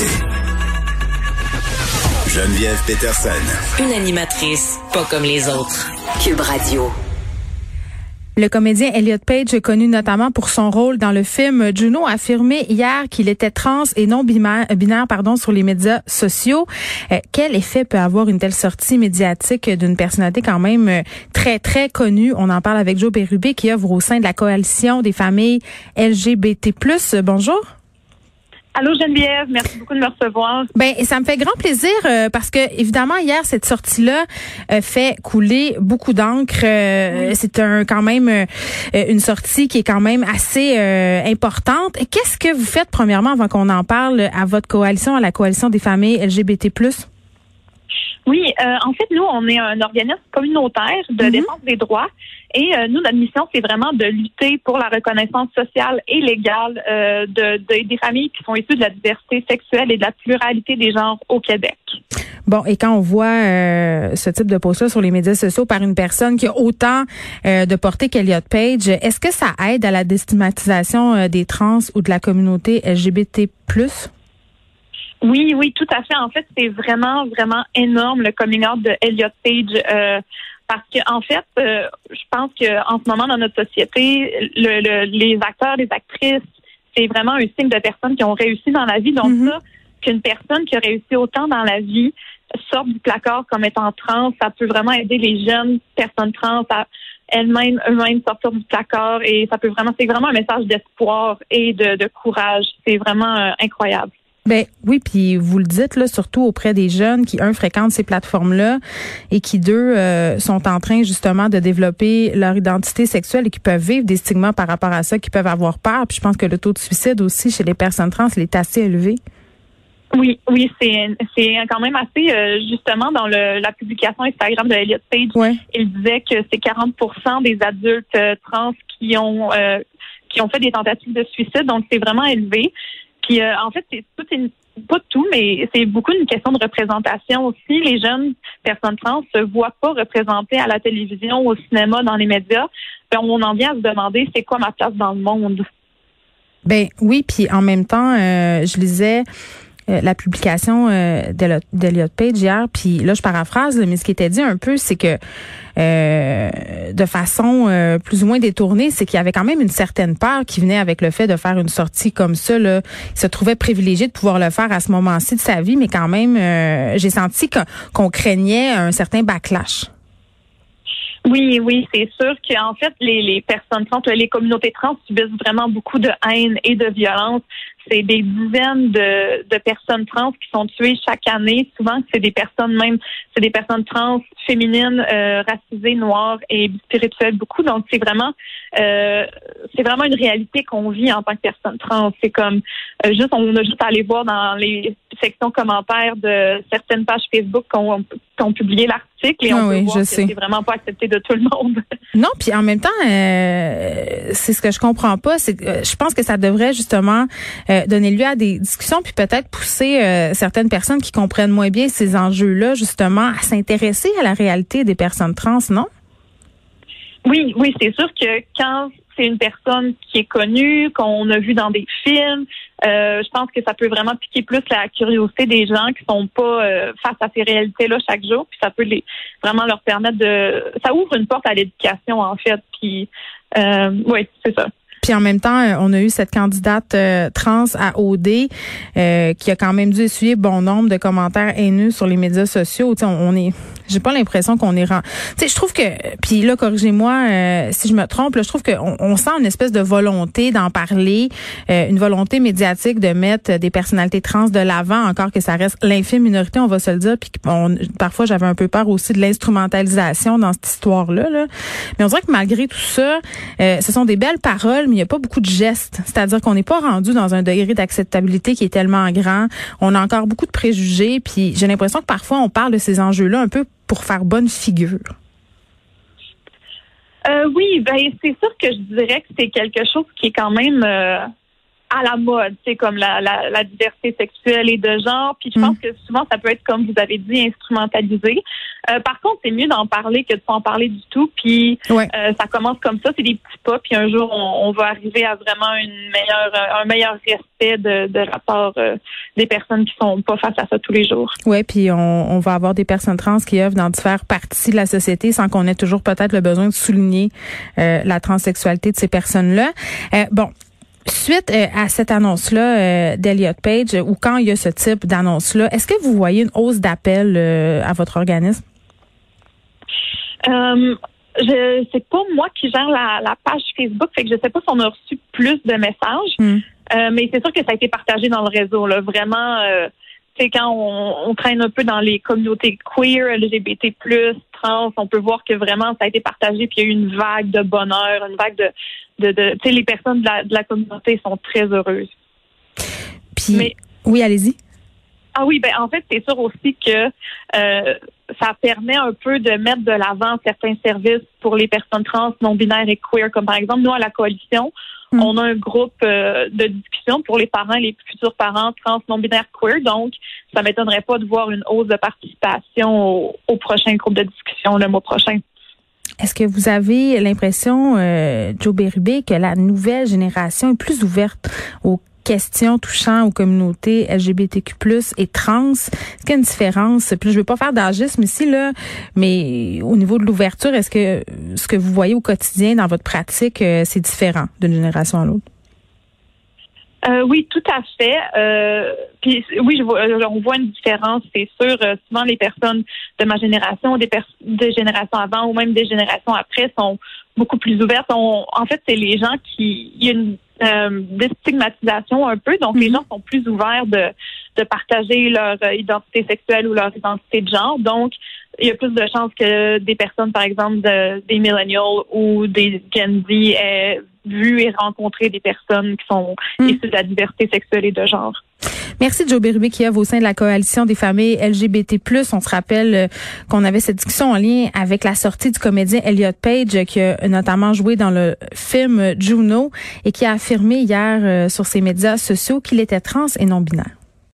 l'actualité. Geneviève Peterson. Une animatrice pas comme les autres. Cube Radio. Le comédien Elliot Page, connu notamment pour son rôle dans le film Juno, a affirmé hier qu'il était trans et non binaire, pardon, sur les médias sociaux. Euh, quel effet peut avoir une telle sortie médiatique d'une personnalité quand même euh, très, très connue? On en parle avec Joe Bérubé qui œuvre au sein de la coalition des familles LGBT+. Bonjour. Allô Geneviève, merci beaucoup de me recevoir. Ben ça me fait grand plaisir euh, parce que évidemment hier cette sortie là euh, fait couler beaucoup d'encre. Euh, c'est un quand même une sortie qui est quand même assez importante. Qu'est-ce que vous faites premièrement avant qu'on en parle à votre coalition, à la coalition des familles LGBT+. Oui, euh, en fait, nous, on est un organisme communautaire de mhm. défense des droits. Et euh, nous, notre mission, c'est vraiment de lutter pour la reconnaissance sociale et légale euh, de, des familles qui sont issues de la diversité sexuelle et de la pluralité des genres au Québec. Bon, et quand on voit ce type de post sur les médias sociaux par une personne qui a autant de portée qu'Eliott Page, est-ce que ça aide à la déstigmatisation des trans ou de la communauté LGBT+. Oui, oui, tout à fait. En fait, c'est vraiment, vraiment énorme le coming out de Elliot Page. Euh, parce que en fait, euh, je pense qu'en ce moment dans notre société, le, les acteurs, les actrices, c'est vraiment un signe de personnes qui ont réussi dans la vie. Donc mm-hmm. ça, qu'une personne qui a réussi autant dans la vie sorte du placard comme étant trans, ça peut vraiment aider les jeunes personnes trans à elles-mêmes eux-mêmes sortir du placard et ça peut vraiment c'est vraiment un message d'espoir et de, de courage. C'est vraiment euh, incroyable. Ben oui, puis vous le dites là, surtout auprès des jeunes qui un fréquentent ces plateformes-là et qui deux euh, sont en train justement de développer leur identité sexuelle et qui peuvent vivre des stigmas par rapport à ça, qui peuvent avoir peur. Puis je pense que le taux de suicide aussi chez les personnes trans, il est assez élevé. Oui, oui, c'est c'est quand même assez euh, justement dans le, la publication Instagram de Elliot Page, il disait que c'est 40% des adultes euh, trans qui ont qui ont fait des tentatives de suicide, donc c'est vraiment élevé. Puis euh, en fait, c'est tout pas tout, mais c'est beaucoup une question de représentation aussi. Les jeunes personnes trans se voient pas représentées à la télévision, au cinéma, dans les médias. Ben, on en vient à se demander c'est quoi ma place dans le monde? Ben oui, puis en même temps, euh, je lisais euh, la publication euh, d'Eliot Page hier, puis là je paraphrase, mais ce qui était dit un peu, c'est que euh, de façon euh, plus ou moins détournée, c'est qu'il y avait quand même une certaine peur qui venait avec le fait de faire une sortie comme ça. Là. Il se trouvait privilégié de pouvoir le faire à ce moment-ci de sa vie, mais quand même, j'ai senti qu'on craignait un certain backlash. Oui, oui, c'est sûr qu'en fait, les, les personnes trans, les communautés trans subissent vraiment beaucoup de haine et de violence c'est des dizaines de, de, personnes trans qui sont tuées chaque année. Souvent, c'est des personnes même, c'est des personnes trans féminines, euh, racisées, noires et spirituelles beaucoup. Donc, c'est vraiment, euh, c'est vraiment une réalité qu'on vit en tant que personne trans. C'est comme euh, juste, on a juste à aller voir dans les sections commentaires de certaines pages Facebook qu'on qu'on publié l'article et on ah peut voir que c'est vraiment pas accepté de tout le monde. Non, puis en même temps, euh, c'est ce que je comprends pas, c'est euh, je pense que ça devrait justement euh, donner lieu à des discussions puis peut-être pousser euh, certaines personnes qui comprennent moins bien ces enjeux-là justement à s'intéresser à la réalité des personnes trans, non? Oui, oui, c'est sûr que quand c'est une personne qui est connue, qu'on a vu dans des films, euh, je pense que ça peut vraiment piquer plus la curiosité des gens qui sont pas euh, face à ces réalités-là chaque jour, puis ça peut les vraiment leur permettre de, ça ouvre une porte à l'éducation en fait, puis euh, oui, c'est ça. Puis en même temps, euh, on a eu cette candidate euh, trans à OD euh, qui a quand même dû essuyer bon nombre de commentaires haineux sur les médias sociaux. on, on est, j'ai pas l'impression qu'on est rend. Tu sais, je trouve que, puis là, corrigez-moi si je me trompe, là, je trouve qu'on on sent une espèce de volonté d'en parler, une volonté médiatique de mettre des personnalités trans de l'avant, encore que ça reste l'infime minorité, on va se le dire. Puis parfois, j'avais un peu peur aussi de l'instrumentalisation dans cette histoire-là. Là. Mais on dirait que malgré tout ça, ce sont des belles paroles il n'y a pas beaucoup de gestes. C'est-à-dire qu'on n'est pas rendu dans un degré d'acceptabilité qui est tellement grand. On a encore beaucoup de préjugés, puis j'ai l'impression que parfois on parle de ces enjeux-là un peu pour faire bonne figure. Euh, oui, ben c'est sûr que je dirais que c'est quelque chose qui est quand même euh, à la mode, c'est comme la, la, la, diversité sexuelle et de genre. Puis je pense mm. que souvent ça peut être comme vous avez dit instrumentalisé. Euh, par contre, c'est mieux d'en parler que de pas en parler du tout. Puis euh, ça commence comme ça, c'est des petits pas. Puis un jour on, on, va arriver à vraiment une meilleure, un meilleur respect de, de la part euh, des personnes qui sont pas face à ça tous les jours. Oui, puis on, on va avoir des personnes trans qui œuvrent dans différentes parties de la société sans qu'on ait toujours peut-être le besoin de souligner euh, la transsexualité de ces personnes-là. bon. Suite euh, à cette annonce-là euh, d'Eliott Page, ou quand il y a ce type d'annonce-là, est-ce que vous voyez une hausse d'appels euh, à votre organisme? Euh, je c'est pas moi qui gère la, page Facebook, fait que je sais pas si on a reçu plus de messages, hmm. mais c'est sûr que ça a été partagé dans le réseau. Là, vraiment, c'est quand on, traîne un peu dans les communautés queer, LGBT+, trans, on peut voir que vraiment ça a été partagé, puis il y a eu une vague de bonheur, une vague de, de, de tu sais, les personnes de la, de la, communauté sont très heureuses. Puis, oui, allez-y. Ah oui, ben en fait, c'est sûr aussi que euh, ça permet un peu de mettre de l'avant certains services pour les personnes trans, non binaires et queer, comme par exemple nous à la coalition, hmm. on a un groupe euh, de discussion pour les parents et les futurs parents trans, non binaires, queer. Donc, ça m'étonnerait pas de voir une hausse de participation au, au prochain groupe de discussion le mois prochain. Est-ce que vous avez l'impression, euh, Joe Berube, que la nouvelle génération est plus ouverte aux questions touchant aux communautés LGBTQ+ et trans? Est-ce qu'il y a une différence? Puis je veux pas faire d'agisme ici, là, mais au niveau de l'ouverture, est-ce que ce que vous voyez au quotidien dans votre pratique, euh, c'est différent d'une génération à l'autre? Euh, oui, tout à fait. Euh, puis oui, je vois, euh, on voit une différence, c'est sûr. Euh, souvent, les personnes de ma génération, des, des générations avant ou même des générations après sont beaucoup plus ouvertes. en fait, c'est les gens qui, il y a une euh, déstigmatisation un peu, donc les mhm. gens sont plus ouverts de, de partager leur identité sexuelle ou leur identité de genre. Donc, il y a plus de chances que des personnes, par exemple, des millennials ou des Gen Z aient vu et rencontré des personnes qui sont hmm. issues de la diversité sexuelle et de genre. Merci Joe Bérubé qui au sein de la coalition des familles LGBT+. On se rappelle euh, qu'on avait cette discussion en lien avec la sortie du comédien Elliot Page qui a notamment joué dans le film Juno et qui a affirmé hier euh, sur ses médias sociaux qu'il était trans et non binaire.